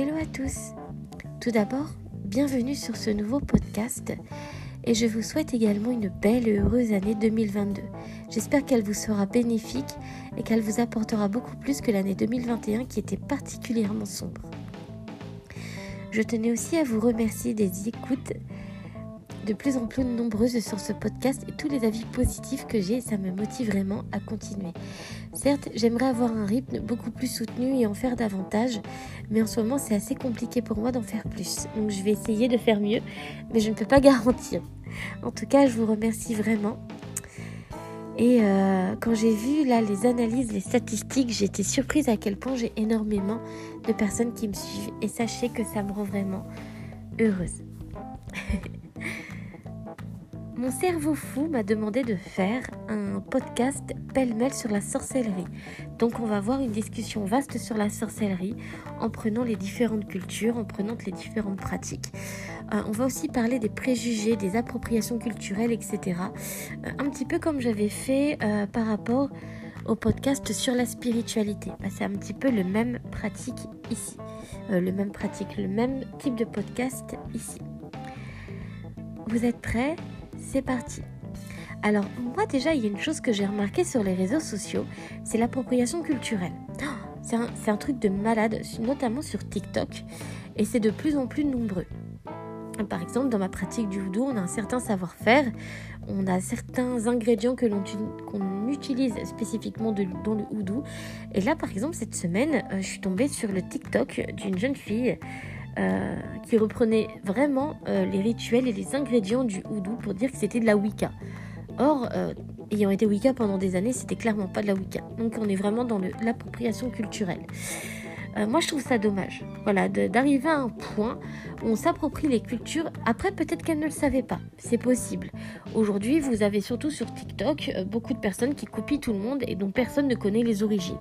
Hello à tous. Tout d'abord, bienvenue sur ce nouveau podcast et je vous souhaite également une belle et heureuse année 2022. J'espère qu'elle vous sera bénéfique et qu'elle vous apportera beaucoup plus que l'année 2021 qui était particulièrement sombre. Je tenais aussi à vous remercier des écoutes de plus en plus nombreuses sur ce podcast et tous les avis positifs que j'ai, ça me motive vraiment à continuer. Certes, j'aimerais avoir un rythme beaucoup plus soutenu et en faire davantage, mais en ce moment c'est assez compliqué pour moi d'en faire plus. Donc je vais essayer de faire mieux, mais je ne peux pas garantir. En tout cas, je vous remercie vraiment. Et euh, quand j'ai vu là les analyses, les statistiques, j'ai été surprise à quel point j'ai énormément de personnes qui me suivent. Et sachez que ça me rend vraiment heureuse. Mon cerveau fou m'a demandé de faire un podcast pêle-mêle sur la sorcellerie. Donc on va avoir une discussion vaste sur la sorcellerie en prenant les différentes cultures, en prenant les différentes pratiques. Euh, on va aussi parler des préjugés, des appropriations culturelles, etc. Euh, un petit peu comme j'avais fait euh, par rapport au podcast sur la spiritualité. Bah, c'est un petit peu le même pratique ici. le même pratique, le même type de podcast ici. Vous êtes prêts? C'est parti. Alors moi déjà, il y a une chose que j'ai remarqué sur les réseaux sociaux, c'est l'appropriation culturelle. Oh, c'est un, truc de malade, notamment sur TikTok, et c'est de plus en plus nombreux. Par exemple, dans ma pratique du houdou, on a un certain savoir-faire, on a certains ingrédients que l'on utilise spécifiquement dans le houdou. Et là, par exemple, cette semaine, euh, je suis tombée sur le TikTok d'une jeune fille euh, qui reprenait vraiment euh, les rituels et les ingrédients du houdou pour dire que c'était de la Wicca. Or, euh, ayant été Wicca pendant des années, c'était clairement pas de la Wicca. Donc on est vraiment dans l'appropriation culturelle. moi, je trouve ça dommage. Voilà, d'arriver à un point où on s'approprie les cultures. Après, peut-être qu'elle ne le savait pas. C'est possible. Aujourd'hui, vous avez surtout sur TikTok beaucoup de personnes qui copient tout le monde et dont personne ne connaît les origines.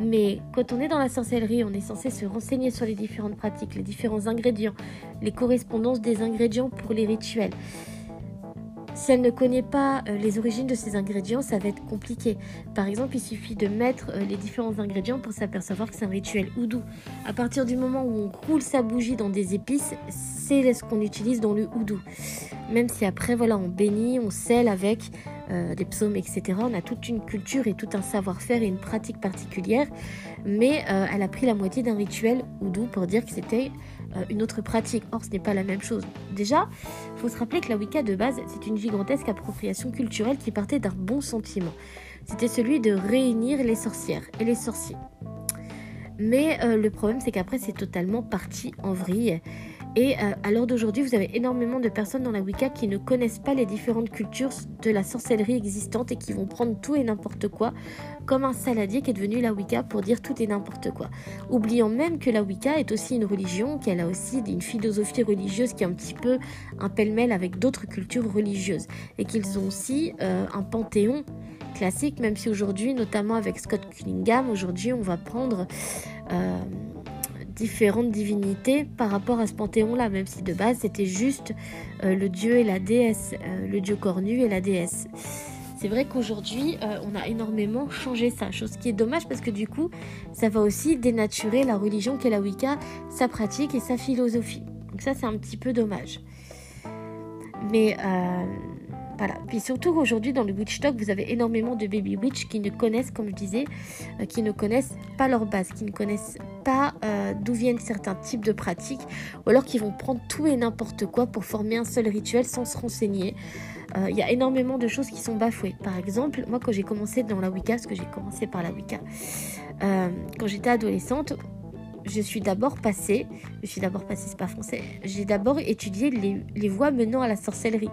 Mais quand on est dans la sorcellerie, on est censé se renseigner sur les différentes pratiques, les différents ingrédients, les correspondances des ingrédients pour les rituels. Si elle ne connaît pas euh, les origines de ces ingrédients, ça va être compliqué. Par exemple, il suffit de mettre euh, les différents ingrédients pour s'apercevoir que c'est un rituel houdou. À partir du moment où on roule sa bougie dans des épices, c'est ce qu'on utilise dans le houdou. Même si après, voilà, on bénit, on scelle avec euh, des psaumes, etc. On a toute une culture et tout un savoir-faire et une pratique particulière, mais euh, elle a pris la moitié d'un rituel oudou pour dire que c'était euh, une autre pratique. Or, ce n'est pas la même chose. Déjà, faut se rappeler que la Wicca de base, c'est une gigantesque appropriation culturelle qui partait d'un bon sentiment. C'était celui de réunir les sorcières et les sorciers. Mais le problème, c'est qu'après, c'est totalement parti en vrille. Et euh, à l'heure d'aujourd'hui, vous avez énormément de personnes dans la Wicca qui ne connaissent pas les différentes cultures de la sorcellerie existante et qui vont prendre tout et n'importe quoi, comme un saladier qui est devenu la Wicca pour dire tout et n'importe quoi. Oubliant même que la Wicca est aussi une religion, qu'elle a aussi une philosophie religieuse qui est un petit peu un pêle-mêle avec d'autres cultures religieuses. Et qu'ils ont aussi euh, un panthéon classique, même si aujourd'hui, notamment avec Scott Cunningham, aujourd'hui on va prendre... Euh, différentes divinités par rapport à ce panthéon-là, même si de base c'était juste euh, le dieu et la déesse, euh, le dieu cornu et la déesse. C'est vrai qu'aujourd'hui, euh, on a énormément changé ça, chose qui est dommage parce que du coup, ça va aussi dénaturer la religion qu'est la Wicca, sa pratique et sa philosophie. Donc ça, c'est un petit peu dommage. Mais Puis surtout aujourd'hui dans le witch talk, vous avez énormément de baby witch qui ne connaissent, comme je disais, euh, qui ne connaissent pas leur base, qui ne connaissent pas euh, d'où viennent certains types de pratiques, ou alors qui vont prendre tout et n'importe quoi pour former un seul rituel sans se renseigner. Euh, il y a énormément de choses qui sont bafouées. Par exemple, moi quand j'ai commencé dans la Wicca, parce que j'ai commencé par la Wicca, quand j'étais adolescente, je suis d'abord passée, je suis d'abord passée, c'est pas français, j'ai d'abord étudié les, les, voies menant à la sorcellerie.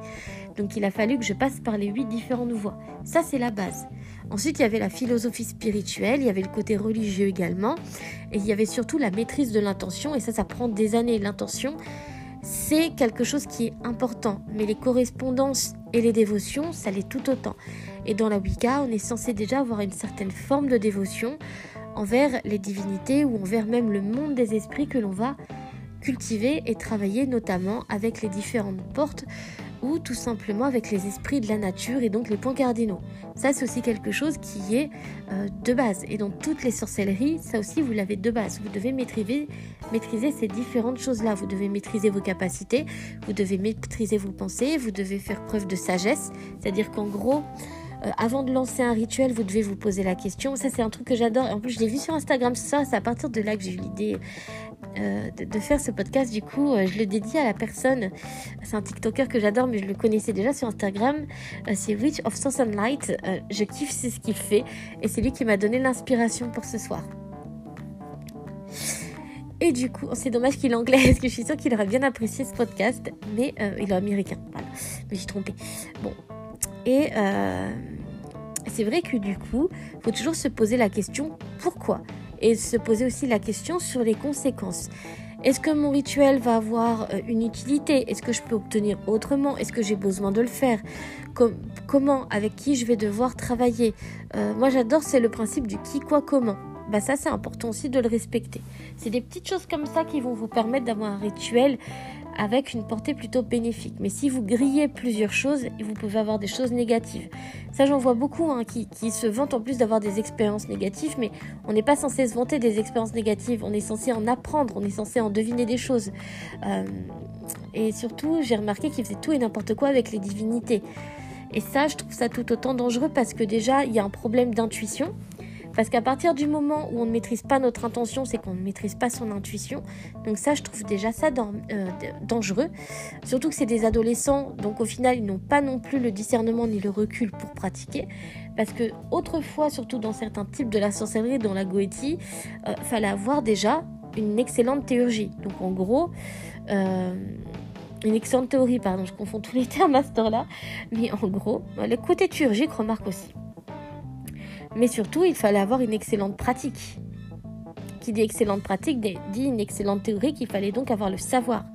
Donc il a fallu que je passe par les huit différentes voies. Ça, c'est la base. Ensuite, il y avait la philosophie spirituelle, il y avait le côté religieux également, et il y avait surtout la maîtrise de l'intention, et ça, ça prend des années. L'intention, c'est quelque chose qui est important, mais les correspondances et les dévotions, ça l'est tout autant. Et dans la Wicca, on est censé déjà avoir une certaine forme de dévotion envers les divinités ou envers même le monde des esprits que l'on va cultiver et travailler notamment avec les différentes portes ou tout simplement avec les esprits de la nature et donc les points cardinaux. Ça, c'est aussi quelque chose qui est euh, de base. Et dans toutes les sorcelleries, ça aussi, vous l'avez de base. Vous devez maîtriser, maîtriser ces différentes choses-là. Vous devez maîtriser vos capacités, vous devez maîtriser vos pensées, vous devez faire preuve de sagesse. C'est-à-dire qu'en gros, euh, avant de lancer un rituel, vous devez vous poser la question. Ça, c'est un truc que j'adore. En plus, je l'ai vu sur Instagram. Ça, c'est à partir de là que j'ai eu l'idée euh, de, faire ce podcast. Du coup, euh, je le dédie à la personne. C'est un TikToker que j'adore, mais je le connaissais déjà sur Instagram. c'est Witch of and Light. je kiffe ce qu'il fait. Et c'est lui qui m'a donné l'inspiration pour ce soir. Et du coup, c'est dommage qu'il est anglais, parce que je suis sûre qu'il aurait bien apprécié ce podcast, mais il est américain. Voilà, mais j'ai trompé. Bon, et euh, c'est vrai que du coup, il faut toujours se poser la question pourquoi? Et se poser aussi la question sur les conséquences. Est-ce que mon rituel va avoir euh, une utilité? Est-ce que je peux obtenir autrement? Est-ce que j'ai besoin de le faire? Comment? Avec qui je vais devoir travailler? Euh, Moi j'adore, c'est le principe du qui, quoi, comment. Bah ça c'est important aussi de le respecter. C'est des petites choses comme ça qui vont vous permettre d'avoir un rituel avec une portée plutôt bénéfique. Mais si vous grillez plusieurs choses, vous pouvez avoir des choses négatives. Ça, j'en vois beaucoup hein, qui, se vantent en plus d'avoir des expériences négatives, mais on n'est pas censé se vanter des expériences négatives. On est censé en apprendre, on est censé en deviner des choses. Euh, et surtout, j'ai remarqué qu'ils faisaient tout et n'importe quoi avec les divinités. Et ça, je trouve ça tout autant dangereux parce que déjà, il y a un problème d'intuition. Parce qu'à partir du moment où on ne maîtrise pas notre intention, c'est qu'on ne maîtrise pas son intuition. Donc ça, je trouve déjà ça euh, dangereux. Surtout que c'est des adolescents, donc au final, ils n'ont pas non plus le discernement ni le recul pour pratiquer. Parce que autrefois, surtout dans certains types de la sorcellerie, dans la goétie, euh, fallait avoir déjà une excellente théurgie. Donc en gros, euh, une excellente théorie, pardon, je confonds tous les termes à ce temps-là. Mais en gros, le côté théurgique remarque aussi. Mais surtout, il fallait avoir une excellente pratique. Qui dit excellente pratique dit une excellente théorie qu'il fallait donc avoir le savoir.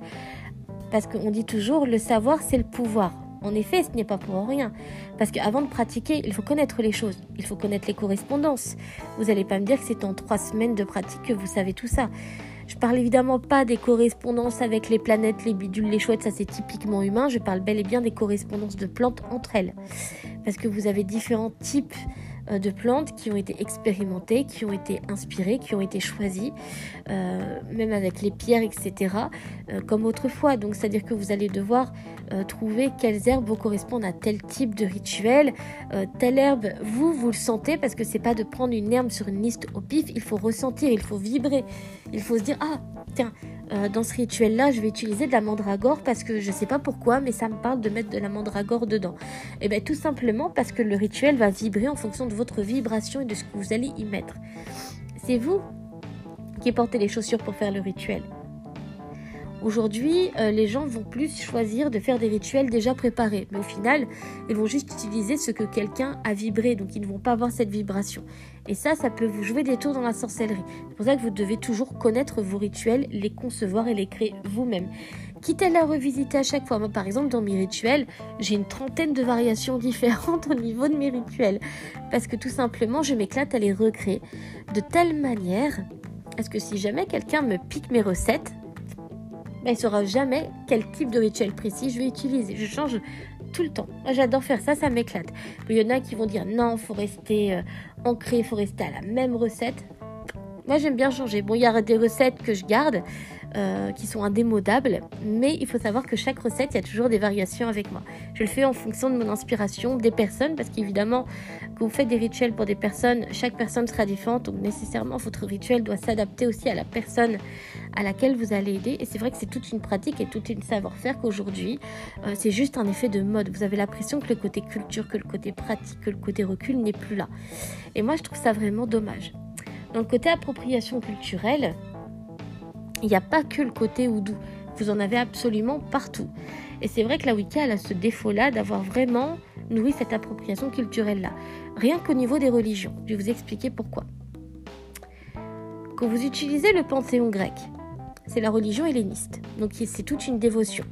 Parce qu'on dit toujours le savoir c'est le pouvoir. En effet, ce n'est pas pour rien. Parce qu'avant de pratiquer, il faut connaître les choses. Il faut connaître les correspondances. Vous n'allez pas me dire que c'est en trois semaines de pratique que vous savez tout ça. Je parle évidemment pas des correspondances avec les planètes, les bidules, les chouettes, ça c'est typiquement humain. Je parle bel et bien des correspondances de plantes entre elles. Parce que vous avez différents types de plantes qui ont été expérimentées, qui ont été inspirées, qui ont été choisies, euh, même avec les pierres, etc., euh, comme autrefois. Donc, c'est-à-dire que vous allez devoir trouver quelles herbes vous correspondent à tel type de rituel. telle herbe, vous, vous le sentez, parce que c'est pas de prendre une herbe sur une liste au pif, il faut ressentir, il faut vibrer, il faut se dire, ah, tiens, euh, dans ce rituel-là, je vais utiliser de la mandragore parce que je ne sais pas pourquoi, mais ça me parle de mettre de la mandragore dedans. Et eh bien tout simplement parce que le rituel va vibrer en fonction de votre vibration et de ce que vous allez y mettre. C'est vous qui portez les chaussures pour faire le rituel. Aujourd'hui, euh, les gens vont plus choisir de faire des rituels déjà préparés, mais au final, ils vont juste utiliser ce que quelqu'un a vibré, donc ils ne vont pas avoir cette vibration. Et ça, ça peut vous jouer des tours dans la sorcellerie. C'est pour ça que vous devez toujours connaître vos rituels, les concevoir et les créer vous-même. Quitte à la revisiter à chaque fois. Moi, par exemple, dans mes rituels, j'ai une trentaine de variations différentes au niveau de mes rituels. Parce que tout simplement, je m'éclate à les recréer de telle manière est-ce que si jamais quelqu'un me pique mes recettes, il ne saura jamais quel type de rituel précis je vais utiliser. Je change tout le temps. J'adore faire ça, ça m'éclate. Il y en a qui vont dire non, faut rester euh, ancré, faut rester à la même recette. Moi, j'aime bien changer. Bon, il y a des recettes que je garde, euh, qui sont indémodables, mais il faut savoir que chaque recette, il y a toujours des variations avec moi. Je le fais en fonction de mon inspiration, des personnes, parce qu'évidemment, quand vous faites des rituels pour des personnes, chaque personne sera différente, donc nécessairement, votre rituel doit s'adapter aussi à la personne à laquelle vous allez aider. Et c'est vrai que c'est toute une pratique et toute une savoir-faire qu'aujourd'hui, euh, c'est juste un effet de mode. Vous avez l'impression que le côté culture, que le côté pratique, que le côté recul n'est plus là. Et moi, je trouve ça vraiment dommage. Dans le côté appropriation culturelle, il n'y a pas que le côté oudou. Vous en avez absolument partout. Et c'est vrai que la Wicca, a ce défaut-là d'avoir vraiment nourri cette appropriation culturelle-là. Rien qu'au niveau des religions. Je vais vous expliquer pourquoi. Quand vous utilisez le panthéon grec, c'est la religion helléniste. Donc c'est toute une dévotion.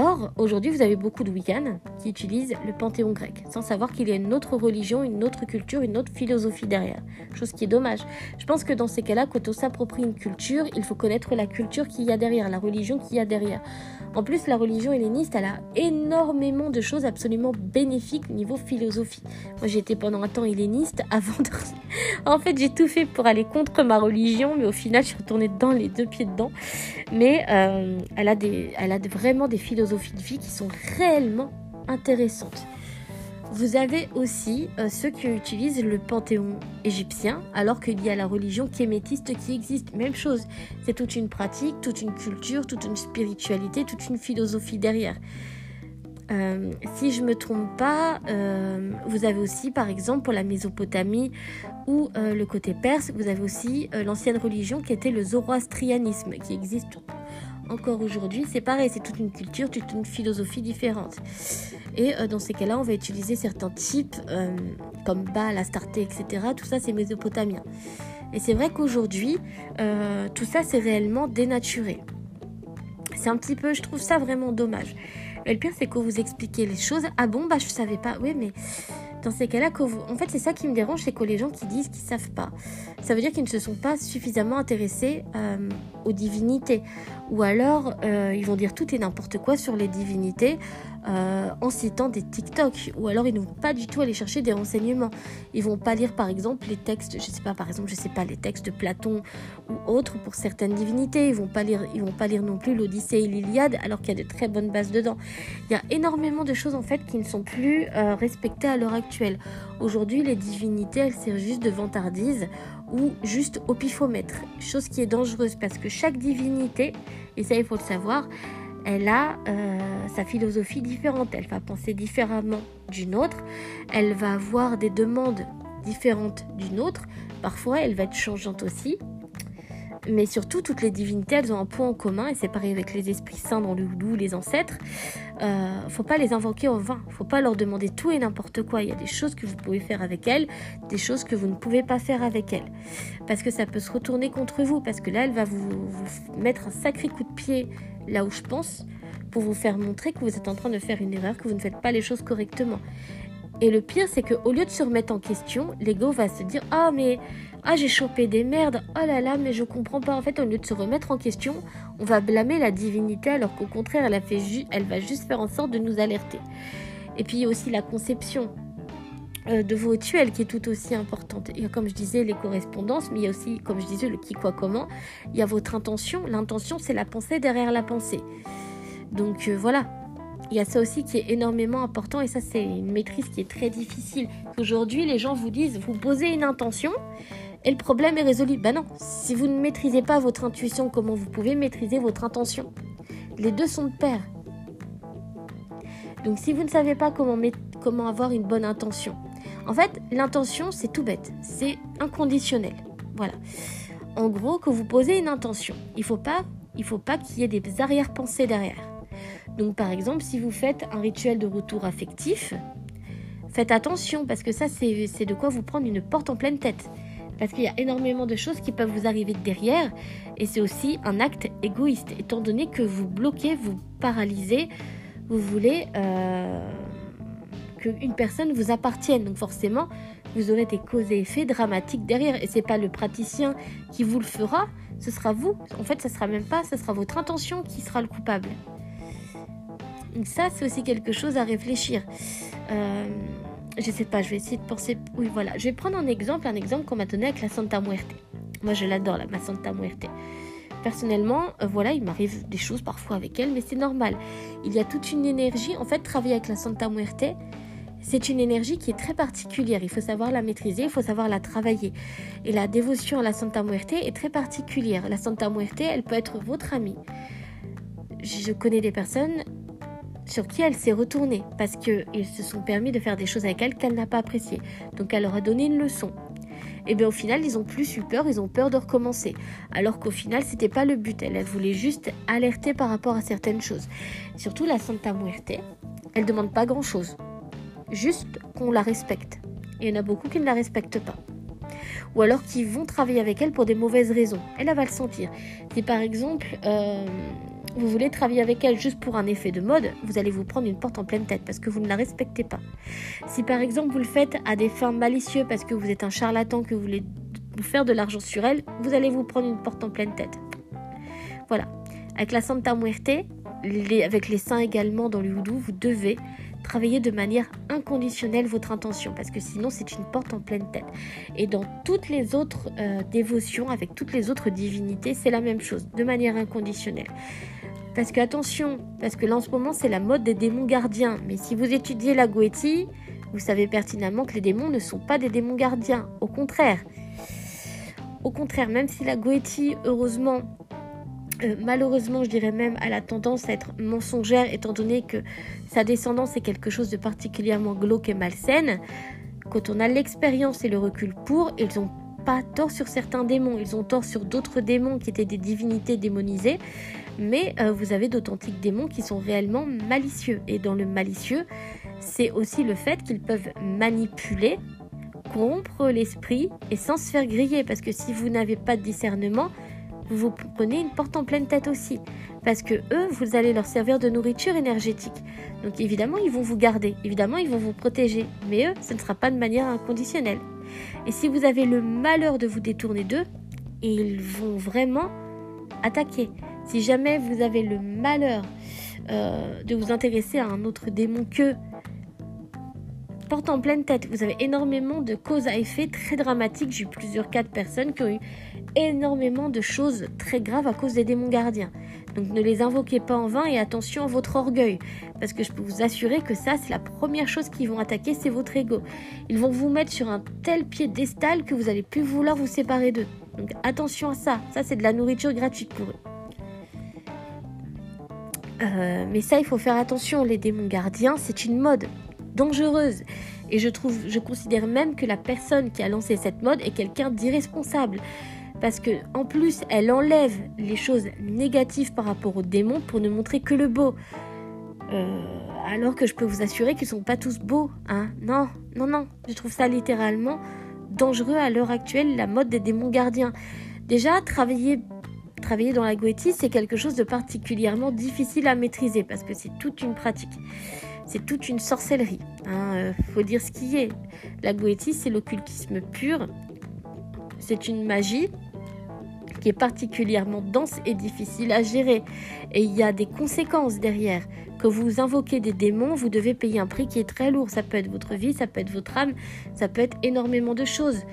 Or, aujourd'hui, vous avez beaucoup de Wiccans qui utilisent le panthéon grec, sans savoir qu'il y a une autre religion, une autre culture, une autre philosophie derrière. Chose qui est dommage. Je pense que dans ces cas-là, quand on s'approprie une culture, il faut connaître la culture qu'il y a derrière, la religion qu'il y a derrière. En plus, la religion helléniste, elle a énormément de choses absolument bénéfiques au niveau philosophie. Moi, j'étais pendant un temps helléniste avant de... en fait, j'ai tout fait pour aller contre ma religion, mais au final, je suis retournée dedans, les deux pieds dedans. Mais euh, elle, a des, elle a vraiment des philosophies de vie qui sont réellement intéressantes. Vous avez aussi euh, ceux qui utilisent le panthéon égyptien, alors qu'il y a la religion kémétiste qui existe. Même chose, c'est toute une pratique, toute une culture, toute une spiritualité, toute une philosophie derrière. Euh, si je me trompe pas, euh, vous avez aussi, par exemple, pour la Mésopotamie ou le côté perse, vous avez aussi l'ancienne religion qui était le zoroastrianisme, qui existe encore aujourd'hui, c'est pareil, c'est toute une culture, toute une philosophie différente. Et euh, dans ces cas-là, on va utiliser certains types euh, comme Baal, Astarté, etc. Tout ça, c'est mésopotamien. Et c'est vrai qu'aujourd'hui, euh, tout ça, c'est réellement dénaturé. C'est un petit peu, je trouve ça vraiment dommage. Et le pire, c'est que vous expliquez les choses. Ah bon, bah je savais pas. Oui, mais dans ces cas-là, en fait, c'est ça qui me dérange, c'est que les gens qui disent qu'ils savent pas, ça veut dire qu'ils ne se sont pas suffisamment intéressés euh, aux divinités, ou alors euh, ils vont dire tout et n'importe quoi sur les divinités euh, en citant des TikTok, ou alors ils ne vont pas du tout aller chercher des renseignements. Ils vont pas lire par exemple les textes, je sais pas, par exemple, je sais pas les textes de Platon ou autres pour certaines divinités. Ils vont pas lire, ils vont pas lire non plus l'Odyssée et l'Iliade, alors qu'il y a de très bonnes bases dedans. Il y a énormément de choses en fait qui ne sont plus respectées à l'heure actuelle Aujourd'hui, les divinités, elles servent juste de vantardise ou juste au pifomètre, chose qui est dangereuse parce que chaque divinité, et ça il faut le savoir, elle a euh, sa philosophie différente, elle va penser différemment d'une autre, elle va avoir des demandes différentes d'une autre, parfois elle va être changeante aussi, mais surtout, toutes les divinités, elles ont un point en commun, et c'est pareil avec les esprits saints dans le houdou, les ancêtres. Euh, faut pas les invoquer en vain. Faut pas leur demander tout et n'importe quoi. Il y a des choses que vous pouvez faire avec elles, des choses que vous ne pouvez pas faire avec elles. Parce que ça peut se retourner contre vous. Parce que là, elle va vous, vous mettre un sacré coup de pied là où je pense, pour vous faire montrer que vous êtes en train de faire une erreur, que vous ne faites pas les choses correctement. Et le pire, c'est qu'au lieu de se remettre en question, l'ego va se dire Ah, mais ah, j'ai chopé des merdes, oh là là, mais je comprends pas. En fait, au lieu de se remettre en question, on va blâmer la divinité alors qu'au contraire, elle, a fait elle va juste faire en sorte de nous alerter. Et puis, il y a aussi la conception euh, de vos rituels qui est tout aussi importante. Il y a, comme je disais, les correspondances, mais il y a aussi, comme je disais, le qui, quoi, comment. Il y a votre intention. L'intention, c'est la pensée derrière la pensée. Donc euh, voilà, il y a ça aussi qui est énormément important et ça c'est une maîtrise qui est très difficile. Aujourd'hui les gens vous disent vous posez une intention et le problème est résolu. Ben non, si vous ne maîtrisez pas votre intuition, comment vous pouvez maîtriser votre intention Les deux sont de pair. Donc si vous ne savez pas comment, avoir une bonne intention, en fait l'intention c'est tout bête, c'est inconditionnel. Voilà. En gros, que vous posez une intention, il ne faut pas, faut pas qu'il y ait des arrière-pensées derrière. Donc par exemple, si vous faites un rituel de retour affectif, faites attention parce que ça c'est de quoi vous prendre une porte en pleine tête. Parce qu'il y a énormément de choses qui peuvent vous arriver derrière et c'est aussi un acte égoïste étant donné que vous bloquez, vous paralysez, vous voulez euh, qu'une personne vous appartienne. Donc forcément, vous aurez des causes et effets dramatiques derrière et c'est pas le praticien qui vous le fera, ce sera vous. En fait, ça sera même pas, ce sera votre intention qui sera le coupable. Donc ça, c'est aussi quelque chose à réfléchir. Euh, je sais pas, je vais essayer de penser. Oui, voilà. Je vais prendre un exemple, un exemple qu'on m'a donné avec la Santa Muerte. Moi, je l'adore, la ma Santa Muerte. Personnellement, euh, voilà, il m'arrive des choses parfois avec elle, mais c'est normal. Il y a toute une énergie. En fait, travailler avec la Santa Muerte, c'est une énergie qui est très particulière. Il faut savoir la maîtriser, il faut savoir la travailler. Et la dévotion à la Santa Muerte est très particulière. La Santa Muerte, elle peut être votre amie. Je connais des personnes sur qui elle s'est retournée parce qu'ils se sont permis de faire des choses avec elle qu'elle n'a pas appréciées. Donc elle leur a donné une leçon. Et bien au final, ils ont plus eu peur, ils ont peur de recommencer. Alors qu'au final, c'était pas le but. Elle, elle voulait juste alerter par rapport à certaines choses. Surtout la Santa Muerte, elle demande pas grand chose. Juste qu'on la respecte. Et il y en a beaucoup qui ne la respectent pas. Ou alors qui vont travailler avec elle pour des mauvaises raisons. Elle, va le sentir. Si par exemple, euh, vous voulez travailler avec elle juste pour un effet de mode, vous allez vous prendre une porte en pleine tête parce que vous ne la respectez pas. Si par exemple vous le faites à des fins malicieuses parce que vous êtes un charlatan, que vous voulez vous faire de l'argent sur elle, vous allez vous prendre une porte en pleine tête. Voilà. Avec la Santa Muerte, avec les saints également dans le houdou, vous devez travailler de manière inconditionnelle votre intention parce que sinon c'est une porte en pleine tête. Et dans toutes les autres euh, dévotions, avec toutes les autres divinités, c'est la même chose, de manière inconditionnelle. Parce que attention, parce que là en ce moment c'est la mode des démons gardiens. Mais si vous étudiez la Goétie, vous savez pertinemment que les démons ne sont pas des démons gardiens. Au contraire. Au contraire, même si la Goétie, heureusement, euh, malheureusement, je dirais même, a tendance à être mensongère, étant donné que sa descendance est quelque chose de particulièrement glauque et malsaine. Quand on a l'expérience et le recul pour, ils ont pas tort sur certains démons, ils ont tort sur d'autres démons qui étaient des divinités démonisées, mais euh, vous avez d'authentiques démons qui sont réellement malicieux. Et dans le malicieux, c'est aussi le fait qu'ils peuvent manipuler, corrompre l'esprit et sans se faire griller, parce que si vous n'avez pas de discernement, vous prenez une porte en pleine tête aussi. Parce que eux, vous allez leur servir de nourriture énergétique. Donc évidemment, ils vont vous garder. Évidemment, ils vont vous protéger. Mais eux, ce ne sera pas de manière inconditionnelle. Et si vous avez le malheur de vous détourner d'eux, ils vont vraiment attaquer. Si jamais vous avez le malheur euh, de vous intéresser à un autre démon que porte en pleine tête. Vous avez énormément de causes à effet très dramatiques. J'ai eu plusieurs cas de personnes qui ont eu énormément de choses très graves à cause des démons gardiens. Donc ne les invoquez pas en vain et attention à votre orgueil. Parce que je peux vous assurer que ça, c'est la première chose qu'ils vont attaquer, c'est votre ego. Ils vont vous mettre sur un tel piédestal que vous allez plus vouloir vous séparer d'eux. Donc attention à ça. Ça, c'est de la nourriture gratuite pour eux. Euh, mais ça, il faut faire attention. Les démons gardiens, c'est une mode dangereuse. Et je trouve, je considère même que la personne qui a lancé cette mode est quelqu'un d'irresponsable. Parce que en plus, elle enlève les choses négatives par rapport aux démons pour ne montrer que le beau. Euh, alors que je peux vous assurer qu'ils sont pas tous beaux, hein. Non, non, non. Je trouve ça littéralement dangereux à l'heure actuelle, la mode des démons gardiens. Déjà, travailler travailler dans la goétie, c'est quelque chose de particulièrement difficile à maîtriser parce que c'est toute une pratique c'est toute une sorcellerie. Hein, euh, faut dire ce qui est. La goétie, c'est l'occultisme pur. C'est une magie qui est particulièrement dense et difficile à gérer. Et il y a des conséquences derrière. Que vous invoquez des démons, vous devez payer un prix qui est très lourd. Ça peut être votre vie, ça peut être votre âme, ça peut être énormément de choses.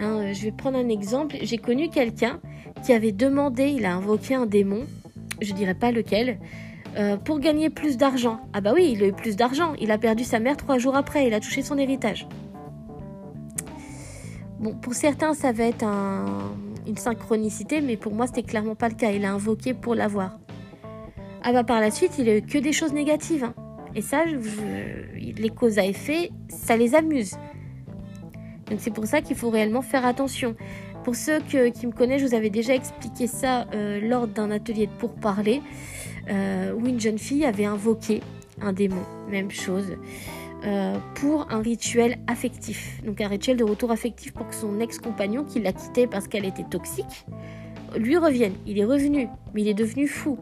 Hein, euh, je vais prendre un exemple. J'ai connu quelqu'un qui avait demandé, il a invoqué un démon, je dirais pas lequel, euh, pour gagner plus d'argent. Ah bah oui, il a eu plus d'argent. Il a perdu sa mère trois jours après. Il a touché son héritage. Bon, pour certains, ça va être une synchronicité, mais pour moi, c'était clairement pas le cas. Il a invoqué pour l'avoir. Ah bah par la suite, il a eu que des choses négatives. Hein. Et ça, les causes à effet, ça les amuse. Donc c'est pour ça qu'il faut réellement faire attention. Pour ceux qui me connaissent, je vous avais déjà expliqué ça euh, lors d'un atelier de pourparler. Euh, où une jeune fille avait invoqué un démon, même chose, euh, pour un rituel affectif. Donc un rituel de retour affectif pour que son ex-compagnon, qui l'a quitté parce qu'elle était toxique, lui revienne. Il est revenu, mais il est devenu fou.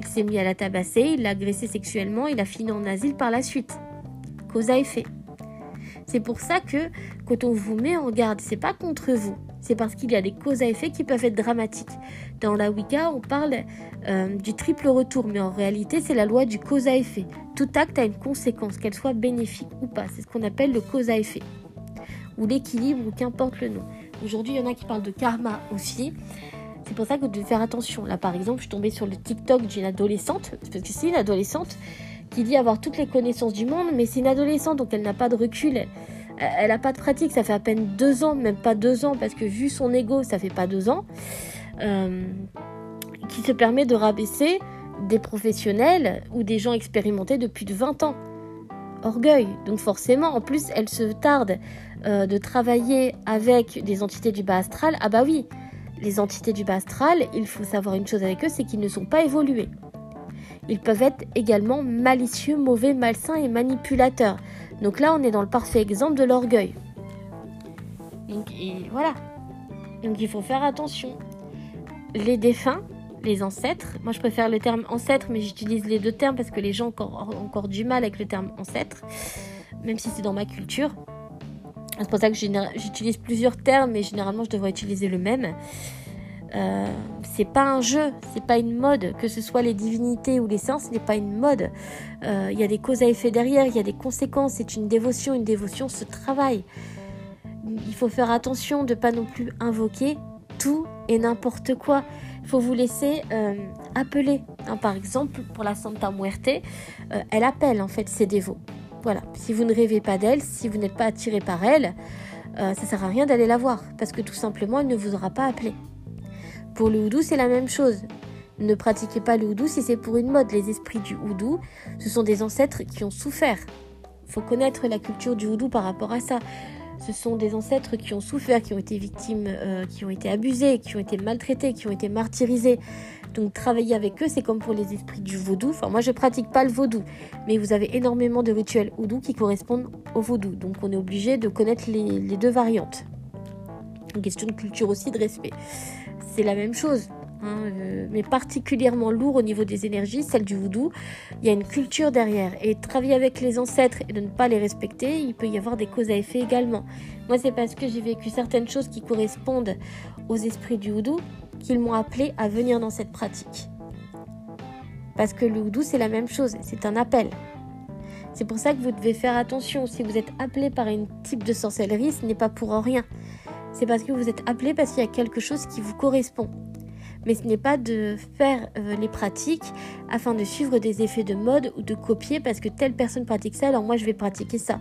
Il s'est mis à la tabasser, il l'a agressé sexuellement, il a fini en asile par la suite. Cause à effet. C'est pour ça que quand on vous met en garde, c'est pas contre vous, c'est parce qu'il y a des causes à effet qui peuvent être dramatiques. Dans la Wicca, on parle euh, du triple retour, mais en réalité, c'est la loi du cause à effet. Tout acte a une conséquence, qu'elle soit bénéfique ou pas. C'est ce qu'on appelle le cause à effet, ou l'équilibre, ou qu'importe le nom. Aujourd'hui, il y en a qui parlent de karma aussi. C'est pour ça que vous devez faire attention. Là, par exemple, je suis tombée sur le TikTok d'une adolescente, parce que c'est une adolescente qui dit avoir toutes les connaissances du monde, mais c'est une adolescente, donc elle n'a pas de recul elle n'a pas de pratique, ça fait à peine deux ans, même pas deux ans, parce que vu son ego, ça fait pas deux ans, euh, qui se permet de rabaisser des professionnels ou des gens expérimentés depuis de 20 ans. Orgueil. Donc forcément, en plus, elle se tarde euh, de travailler avec des entités du bas astral. Ah bah oui, les entités du bas astral, il faut savoir une chose avec eux, c'est qu'ils ne sont pas évolués. Ils peuvent être également malicieux, mauvais, malsains et manipulateurs. Donc là, on est dans le parfait exemple de l'orgueil. Donc voilà. Donc il faut faire attention. Les défunts, les ancêtres, moi je préfère le terme ancêtre, mais j'utilise les deux termes parce que les gens ont encore, encore du mal avec le terme ancêtre, même si c'est dans ma culture. C'est pour ça que j'utilise plusieurs termes, mais généralement je devrais utiliser le même. Euh, c'est pas un jeu, c'est pas une mode, que ce soit les divinités ou les saints, ce n'est pas une mode. Euh, il y a des causes à effet derrière, il y a des conséquences, c'est une dévotion, une dévotion se travaille. Il faut faire attention de pas non plus invoquer tout et n'importe quoi. Il faut vous laisser euh, appeler. Hein, par exemple, pour la Santa Muerte, elle appelle en fait ses dévots. Voilà. Si vous ne rêvez pas d'elle, si vous n'êtes pas attiré par elle, ça sert à rien d'aller la voir parce que tout simplement, elle ne vous aura pas appelé. Pour le houdou, c'est la même chose. Ne pratiquez pas le houdou si c'est pour une mode. Les esprits du houdou, ce sont des ancêtres qui ont souffert. Faut connaître la culture du houdou par rapport à ça. Ce sont des ancêtres qui ont souffert, qui ont été victimes, euh, qui ont été abusés, qui ont été maltraités, qui ont été martyrisés. Donc travailler avec eux, c'est comme pour les esprits du vaudou. Enfin, moi, je pratique pas le vaudou, mais vous avez énormément de rituels houdou qui correspondent au vaudou. Donc on est obligé de connaître les, les deux variantes. Une question de culture aussi, de respect c'est la même chose. Hein, euh, mais particulièrement lourd au niveau des énergies, celle du voodoo. Il y a une culture derrière. Et travailler avec les ancêtres et de ne pas les respecter, il peut y avoir des causes à effet également. Moi, c'est parce que j'ai vécu certaines choses qui correspondent aux esprits du voodoo qu'ils m'ont appelé à venir dans cette pratique. Parce que le voodoo, c'est la même chose, c'est un appel. C'est pour ça que vous devez faire attention. Si vous êtes appelé par un type de sorcellerie, ce n'est pas pour rien c'est parce que vous êtes appelé parce qu'il y a quelque chose qui vous correspond. Mais ce n'est pas de faire euh, les pratiques afin de suivre des effets de mode ou de copier parce que telle personne pratique ça, alors moi je vais pratiquer ça.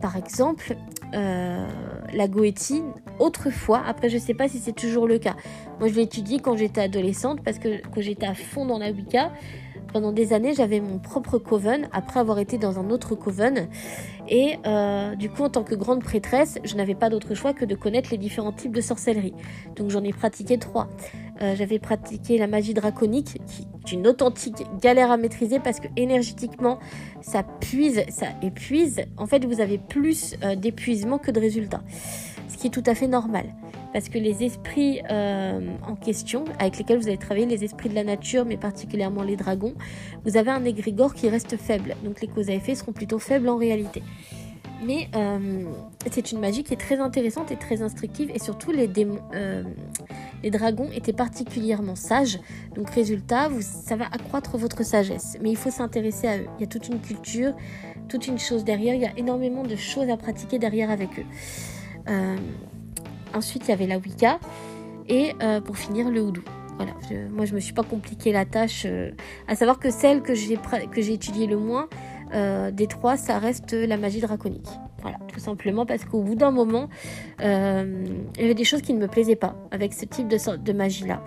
Par exemple, euh, la goétine, autrefois, après je ne sais pas si c'est toujours le cas. Moi je l'ai étudié quand j'étais adolescente parce que quand j'étais à fond dans la Wicca, pendant des années, j'avais mon propre coven après avoir été dans un autre coven. Et euh, du coup, en tant que grande prêtresse, je n'avais pas d'autre choix que de connaître les différents types de sorcellerie. Donc j'en ai pratiqué trois. Euh, j'avais pratiqué la magie draconique, qui est une authentique galère à maîtriser parce que énergétiquement, ça puise, ça épuise. En fait, vous avez plus euh, d'épuisement que de résultats. Ce qui est tout à fait normal parce que les esprits euh, en question, avec lesquels vous allez travailler, les esprits de la nature, mais particulièrement les dragons, vous avez un égrégore qui reste faible. Donc les causes à effet seront plutôt faibles en réalité. Mais euh, c'est une magie qui est très intéressante et très instructive. Et surtout, les, euh, dragons étaient particulièrement sages. Donc, résultat, ça va accroître votre sagesse. Mais il faut s'intéresser à eux. Il y a toute une culture, toute une chose derrière. Il y a énormément de choses à pratiquer derrière avec eux. Ensuite, il y avait la Wicca. Et euh, pour finir, le Houdou. Voilà, moi je me suis pas compliqué la tâche. Euh, à savoir que celle que j'ai que j'ai étudiée le moins euh, des trois, ça reste la magie draconique. Voilà, tout simplement parce qu'au bout d'un moment, il y avait des choses qui ne me plaisaient pas avec ce type de, de magie là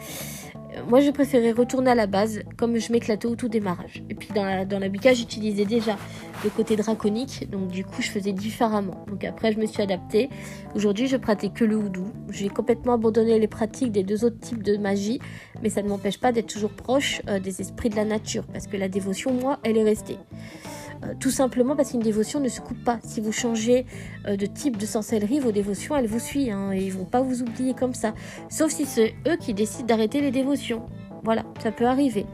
moi, je préférais retourner à la base, comme je m'éclatais au tout démarrage. Et puis dans la, dans la j'utilisais déjà le côté draconique, donc du coup, je faisais différemment. Donc après, je me suis adaptée. Aujourd'hui, je pratique que le houdou. J'ai complètement abandonné les pratiques des deux autres types de magie, mais ça ne m'empêche pas d'être toujours proche euh, des esprits de la nature, parce que la dévotion, moi, elle est restée. Euh, tout simplement parce qu'une dévotion ne se coupe pas. Si vous changez euh, de type de sorcellerie, vos dévotions, elles vous suivent hein, et ils vont pas vous oublier comme ça. Sauf si c'est eux qui décident d'arrêter les dévotions. Voilà, ça peut arriver.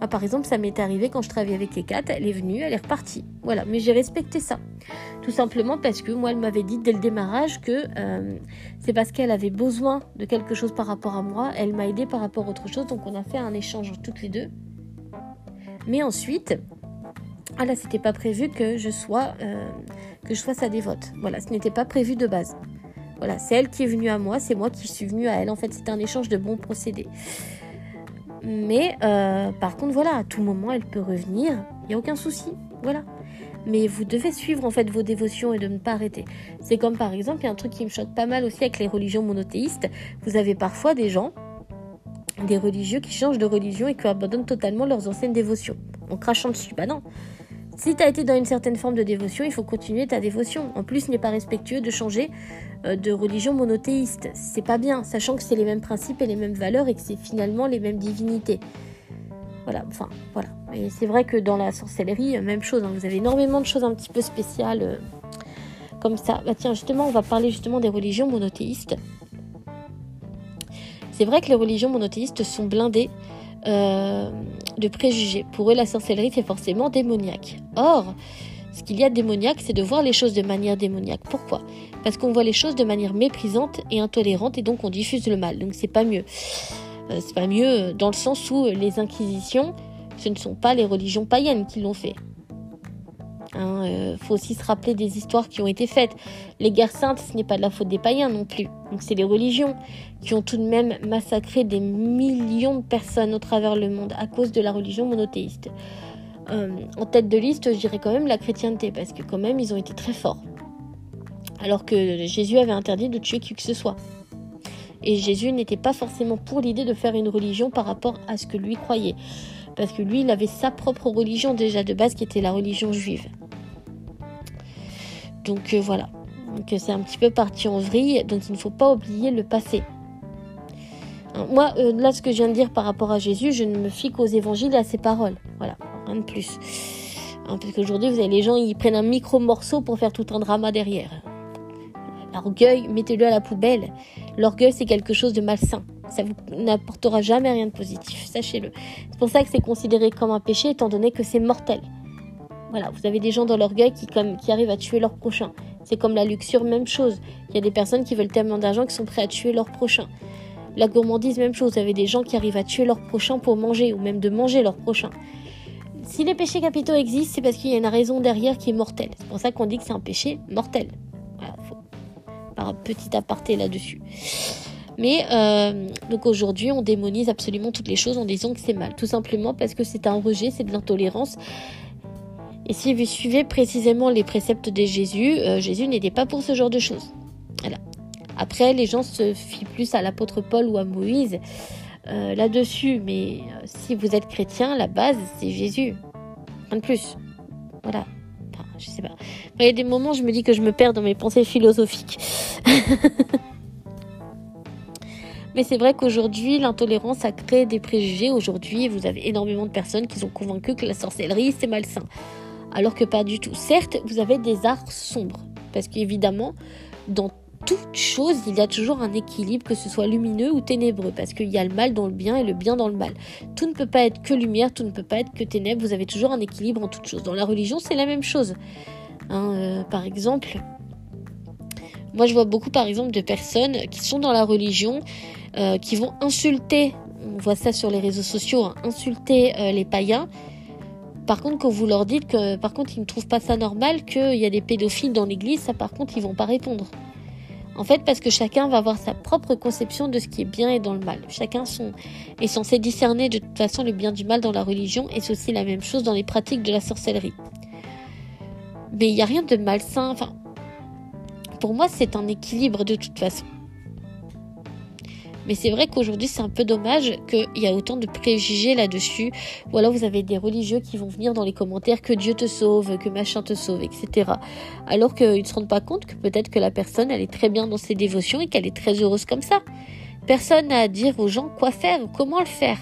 Ah, par exemple, ça m'est arrivé quand je travaillais avec les elle est venue, elle est repartie. Voilà, mais j'ai respecté ça. Tout simplement parce que moi, elle m'avait dit dès le démarrage que euh, c'est parce qu'elle avait besoin de quelque chose par rapport à moi, elle m'a aidé par rapport à autre chose, donc on a fait un échange toutes les deux. Mais ensuite, ah là, c'était pas prévu que je sois euh, que je sois sa dévote. Voilà, ce n'était pas prévu de base. Voilà, c'est elle qui est venue à moi, c'est moi qui suis venue à elle. En fait, c'est un échange de bons procédés. Mais euh, par contre, voilà, à tout moment, elle peut revenir. Il n'y a aucun souci. Voilà. Mais vous devez suivre en fait vos dévotions et de ne pas arrêter. C'est comme par exemple, il y a un truc qui me choque pas mal aussi avec les religions monothéistes. Vous avez parfois des gens, des religieux qui changent de religion et qui abandonnent totalement leurs anciennes dévotions en crachant dessus. Bah non, si tu as été dans une certaine forme de dévotion, il faut continuer ta dévotion. En plus, ce n'est pas respectueux de changer euh, de religion monothéiste. C'est pas bien, sachant que c'est les mêmes principes et les mêmes valeurs et que c'est finalement les mêmes divinités. Voilà, enfin, voilà. Et c'est vrai que dans la sorcellerie, euh, même chose. Hein. vous avez énormément de choses un petit peu spéciales euh, comme ça. Bah tiens, justement, on va parler justement des religions monothéistes. C'est vrai que les religions monothéistes sont blindées euh, de préjugés. Pour eux, la sorcellerie, c'est forcément démoniaque. Or, ce qu'il y a de démoniaque, c'est de voir les choses de manière démoniaque. Pourquoi? Parce qu'on voit les choses de manière méprisante et intolérante et donc on diffuse le mal. Donc c'est pas mieux. Euh, c'est pas mieux dans le sens où les inquisitions, ce ne sont pas les religions païennes qui l'ont fait. Il hein, euh, faut aussi se rappeler des histoires qui ont été faites. Les guerres saintes, ce n'est pas de la faute des païens non plus. Donc c'est les religions qui ont tout de même massacré des millions de personnes au travers le monde à cause de la religion monothéiste. Euh, en tête de liste, je dirais quand même la chrétienté, parce que quand même, ils ont été très forts. Alors que Jésus avait interdit de tuer qui que ce soit. Et Jésus n'était pas forcément pour l'idée de faire une religion par rapport à ce que lui croyait. Parce que lui, il avait sa propre religion déjà de base, qui était la religion juive. Donc euh, voilà. Donc c'est un petit peu parti en vrille, donc il ne faut pas oublier le passé. Moi, euh, là, ce que je viens de dire par rapport à Jésus, je ne me fie qu'aux évangiles et à ses paroles. Voilà, rien de plus. Hein, parce qu'aujourd'hui, vous avez les gens, ils prennent un micro-morceau pour faire tout un drama derrière. L'orgueil, mettez-le à la poubelle. L'orgueil, c'est quelque chose de malsain. Ça vous n'apportera jamais rien de positif, sachez-le. C'est pour ça que c'est considéré comme un péché, étant donné que c'est mortel. Voilà, vous avez des gens dans l'orgueil qui, qui arrivent à tuer leur prochain. C'est comme la luxure, même chose. Il y a des personnes qui veulent tellement d'argent qui sont prêts à tuer leur prochain. La gourmandise, même chose. Vous avez des gens qui arrivent à tuer leur prochain pour manger, ou même de manger leur prochain. Si les péchés capitaux existent, c'est parce qu'il y a une raison derrière qui est mortelle. C'est pour ça qu'on dit que c'est un péché mortel. Voilà, faut... Par un petit aparté là-dessus. Mais euh, donc aujourd'hui, on démonise absolument toutes les choses en disant que c'est mal. Tout simplement parce que c'est un rejet, c'est de l'intolérance. Et si vous suivez précisément les préceptes de Jésus, euh, Jésus n'était pas pour ce genre de choses. Voilà. Après, les gens se fient plus à l'apôtre Paul ou à Moïse euh, là-dessus. Mais euh, si vous êtes chrétien, la base, c'est Jésus. Rien de plus. Voilà. Enfin, je sais pas. Il y a des moments, je me dis que je me perds dans mes pensées philosophiques. Mais c'est vrai qu'aujourd'hui, l'intolérance a créé des préjugés. Aujourd'hui, vous avez énormément de personnes qui sont convaincues que la sorcellerie, c'est malsain. Alors que pas du tout. Certes, vous avez des arts sombres. Parce qu'évidemment, dans toute chose, il y a toujours un équilibre, que ce soit lumineux ou ténébreux, parce qu'il y a le mal dans le bien et le bien dans le mal. Tout ne peut pas être que lumière, tout ne peut pas être que ténèbres, vous avez toujours un équilibre en toute chose. Dans la religion, c'est la même chose. Hein, euh, par exemple, moi je vois beaucoup par exemple de personnes qui sont dans la religion, euh, qui vont insulter, on voit ça sur les réseaux sociaux, hein, insulter euh, les païens. Par contre, quand vous leur dites que par contre ils ne trouvent pas ça normal, qu'il y a des pédophiles dans l'église, ça par contre ils vont pas répondre. En fait, parce que chacun va avoir sa propre conception de ce qui est bien et dans le mal. Chacun est censé discerner de toute façon le bien du mal dans la religion et c'est aussi la même chose dans les pratiques de la sorcellerie. Mais il n'y a rien de malsain. Enfin, pour moi, c'est un équilibre de toute façon. Mais c'est vrai qu'aujourd'hui, c'est un peu dommage qu'il y a autant de préjugés là-dessus. Ou alors vous avez des religieux qui vont venir dans les commentaires que Dieu te sauve, que machin te sauve, etc. Alors qu'ils ne se rendent pas compte que peut-être que la personne, elle est très bien dans ses dévotions et qu'elle est très heureuse comme ça. Personne n'a à dire aux gens quoi faire comment le faire.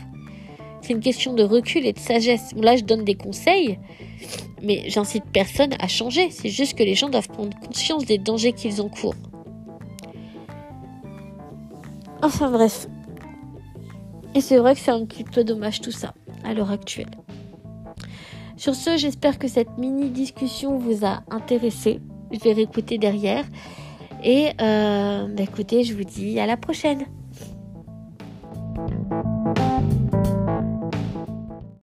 C'est une question de recul et de sagesse. Là, je donne des conseils, mais j'incite personne à changer. C'est juste que les gens doivent prendre conscience des dangers qu'ils encourent. Enfin bref. Et c'est vrai que c'est un petit peu dommage tout ça à l'heure actuelle. Sur ce, j'espère que cette mini discussion vous a intéressé. Je vais réécouter derrière. Et euh, bah, écoutez, je vous dis à la prochaine.